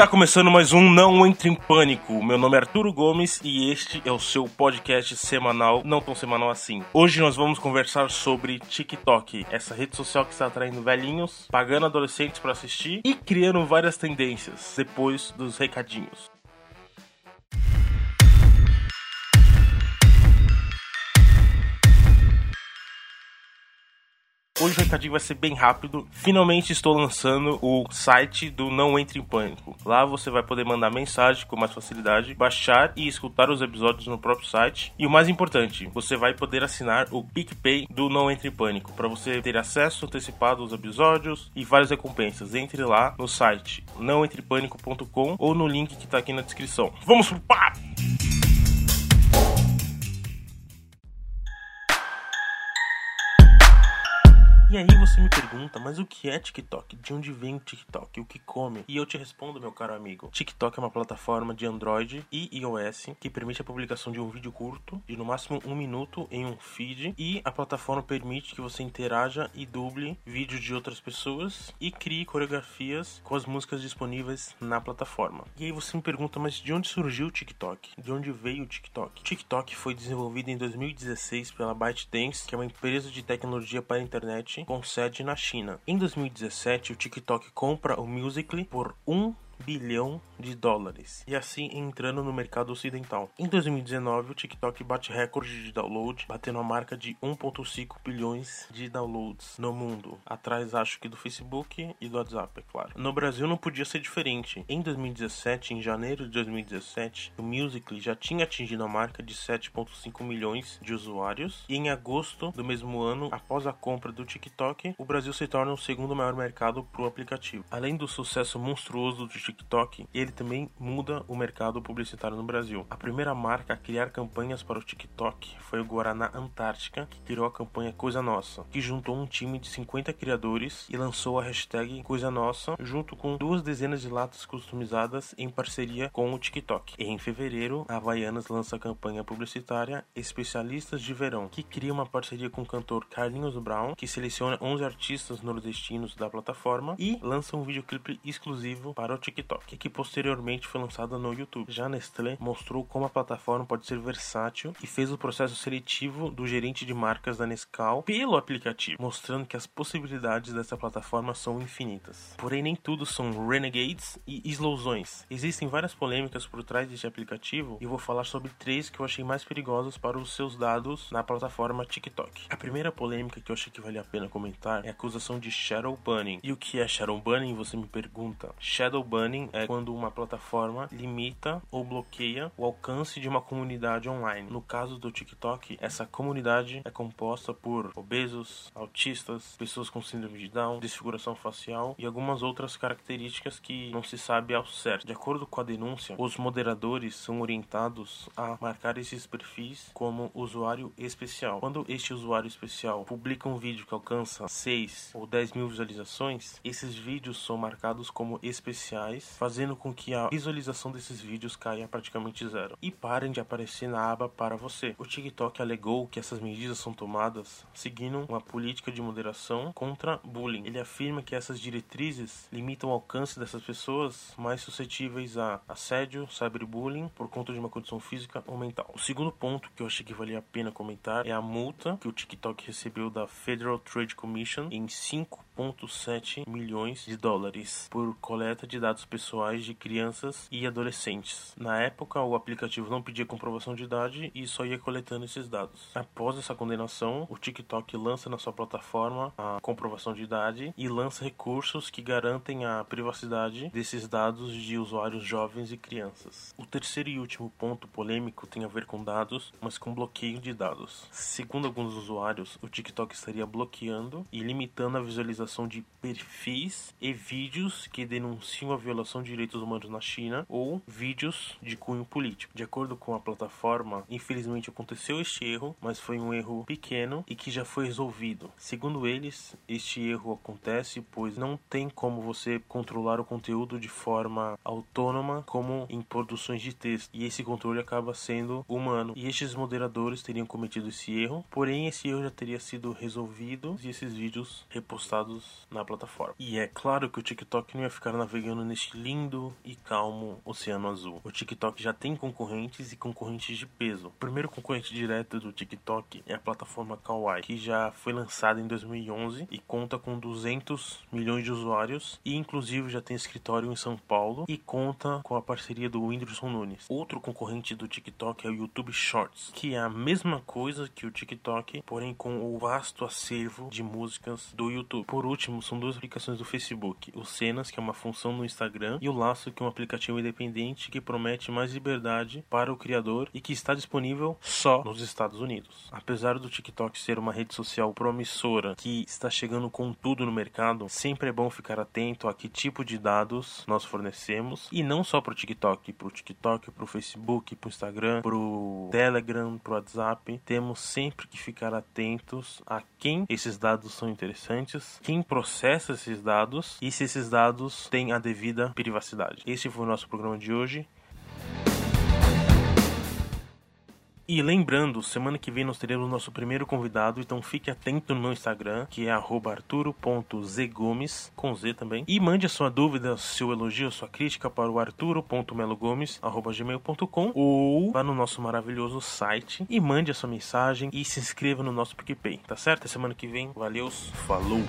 Tá começando mais um Não Entre em Pânico. Meu nome é Arturo Gomes e este é o seu podcast semanal, não tão semanal assim. Hoje nós vamos conversar sobre TikTok, essa rede social que está atraindo velhinhos, pagando adolescentes para assistir e criando várias tendências depois dos recadinhos. Hoje o recadinho vai ser bem rápido. Finalmente estou lançando o site do Não Entre em Pânico. Lá você vai poder mandar mensagem com mais facilidade, baixar e escutar os episódios no próprio site. E o mais importante, você vai poder assinar o PicPay do Não Entre em Pânico para você ter acesso antecipado aos episódios e várias recompensas. Entre lá no site nãoentrepânico.com ou no link que está aqui na descrição. Vamos pro papo! E aí você me pergunta, mas o que é TikTok? De onde vem o TikTok? O que come? E eu te respondo, meu caro amigo. TikTok é uma plataforma de Android e iOS que permite a publicação de um vídeo curto, de no máximo um minuto em um feed. E a plataforma permite que você interaja e duble vídeos de outras pessoas e crie coreografias com as músicas disponíveis na plataforma. E aí você me pergunta, mas de onde surgiu o TikTok? De onde veio o TikTok? O TikTok foi desenvolvido em 2016 pela ByteDance, que é uma empresa de tecnologia para a internet com sede na China. Em 2017, o TikTok compra o Musical.ly por 1 bilhão de dólares e assim entrando no mercado ocidental. Em 2019, o TikTok bate recorde de download, batendo a marca de 1.5 bilhões de downloads no mundo, atrás acho que do Facebook e do WhatsApp, é claro. No Brasil não podia ser diferente. Em 2017, em janeiro de 2017, o Musical.ly já tinha atingido a marca de 7.5 milhões de usuários e em agosto do mesmo ano, após a compra do TikTok, o Brasil se torna o segundo maior mercado para o aplicativo. Além do sucesso monstruoso do TikTok, ele também muda o mercado publicitário no Brasil. A primeira marca a criar campanhas para o TikTok foi o Guaraná Antártica, que criou a campanha Coisa Nossa, que juntou um time de 50 criadores e lançou a hashtag Coisa Nossa junto com duas dezenas de latas customizadas em parceria com o TikTok. Em fevereiro, a Havaianas lança a campanha publicitária Especialistas de Verão, que cria uma parceria com o cantor Carlinhos Brown, que seleciona 11 artistas nordestinos da plataforma e lança um videoclipe exclusivo para o TikTok, que posteriormente foi lançada no YouTube. Já Nestlé mostrou como a plataforma pode ser versátil e fez o processo seletivo do gerente de marcas da Nescau pelo aplicativo, mostrando que as possibilidades dessa plataforma são infinitas. Porém, nem tudo são renegades e explosões. Existem várias polêmicas por trás deste aplicativo e vou falar sobre três que eu achei mais perigosas para os seus dados na plataforma TikTok. A primeira polêmica que eu achei que vale a pena comentar é a acusação de shadow banning. E o que é shadow banning? Você me pergunta. Shadow banning é quando uma plataforma limita ou bloqueia o alcance de uma comunidade online. No caso do TikTok, essa comunidade é composta por obesos, autistas, pessoas com síndrome de Down, desfiguração facial e algumas outras características que não se sabe ao certo. De acordo com a denúncia, os moderadores são orientados a marcar esses perfis como usuário especial. Quando este usuário especial publica um vídeo que alcança 6 ou 10 mil visualizações, esses vídeos são marcados como especiais, fazendo com que a visualização desses vídeos caia praticamente zero e parem de aparecer na aba para você. O TikTok alegou que essas medidas são tomadas seguindo uma política de moderação contra bullying. Ele afirma que essas diretrizes limitam o alcance dessas pessoas mais suscetíveis a assédio, cyberbullying por conta de uma condição física ou mental. O segundo ponto que eu achei que valia a pena comentar é a multa que o TikTok recebeu da Federal Trade Commission em 5,7 milhões de dólares por coleta de dados pessoais de crianças e adolescentes. Na época, o aplicativo não pedia comprovação de idade e só ia coletando esses dados. Após essa condenação, o TikTok lança na sua plataforma a comprovação de idade e lança recursos que garantem a privacidade desses dados de usuários jovens e crianças. O terceiro e último ponto polêmico tem a ver com dados, mas com bloqueio de dados. Segundo alguns usuários, o TikTok estaria bloqueando e limitando a visualização de perfis e vídeos que denunciam a violação de direitos humanos na China ou vídeos de cunho político. De acordo com a plataforma, infelizmente aconteceu este erro, mas foi um erro pequeno e que já foi resolvido. Segundo eles, este erro acontece pois não tem como você controlar o conteúdo de forma autônoma como em produções de texto, e esse controle acaba sendo humano. E estes moderadores teriam cometido esse erro, porém esse erro já teria sido resolvido e esses vídeos repostados na plataforma. E é claro que o TikTok não ia ficar navegando neste lindo e calmo oceano azul. O TikTok já tem concorrentes e concorrentes de peso. O primeiro concorrente direto do TikTok é a plataforma Kawaii, que já foi lançada em 2011 e conta com 200 milhões de usuários e inclusive já tem escritório em São Paulo e conta com a parceria do Whindersson Nunes. Outro concorrente do TikTok é o YouTube Shorts, que é a mesma coisa que o TikTok, porém com o vasto acervo de músicas do YouTube. Por último, são duas aplicações do Facebook: o Cenas, que é uma função no Instagram, e o Laço, que é um aplicativo independente que promete mais liberdade para o criador e que está disponível só nos Estados Unidos. Apesar do TikTok ser uma rede social promissora que está chegando com tudo no mercado, sempre é bom ficar atento a que tipo de dados nós fornecemos e não só para o TikTok, para o TikTok, para o Facebook, para o Instagram, para o Telegram, para o WhatsApp. Temos sempre que ficar atentos a quem esses dados são interessantes, quem processa esses dados e se esses dados têm a devida privacidade. Esse foi o nosso programa de hoje. E lembrando, semana que vem nós teremos nosso primeiro convidado, então fique atento no meu Instagram, que é arturo.zgomes, com Z também. E mande a sua dúvida, seu elogio, sua crítica para o arturo.melogomes.gmail.com ou vá no nosso maravilhoso site e mande a sua mensagem e se inscreva no nosso PicPay, tá certo? Semana que vem, valeu, falou!